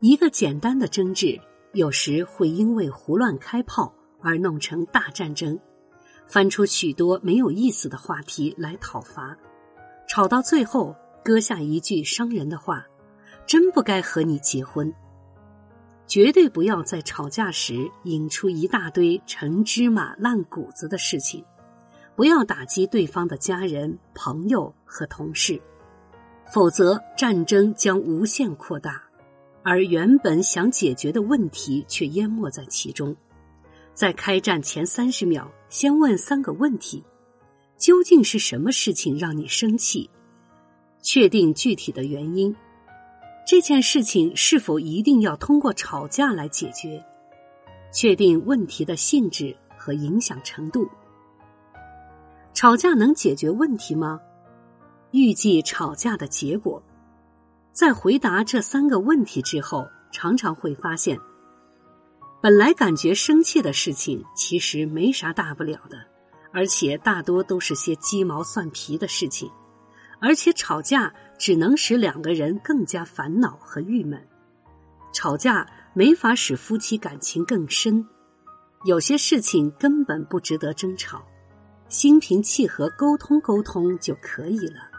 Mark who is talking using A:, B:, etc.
A: 一个简单的争执，有时会因为胡乱开炮而弄成大战争，翻出许多没有意思的话题来讨伐，吵到最后，搁下一句伤人的话：“真不该和你结婚。”绝对不要在吵架时引出一大堆陈芝麻烂谷子的事情，不要打击对方的家人、朋友和同事，否则战争将无限扩大，而原本想解决的问题却淹没在其中。在开战前三十秒，先问三个问题：究竟是什么事情让你生气？确定具体的原因。这件事情是否一定要通过吵架来解决？确定问题的性质和影响程度。吵架能解决问题吗？预计吵架的结果。在回答这三个问题之后，常常会发现，本来感觉生气的事情其实没啥大不了的，而且大多都是些鸡毛蒜皮的事情。而且吵架只能使两个人更加烦恼和郁闷，吵架没法使夫妻感情更深。有些事情根本不值得争吵，心平气和沟通沟通就可以了。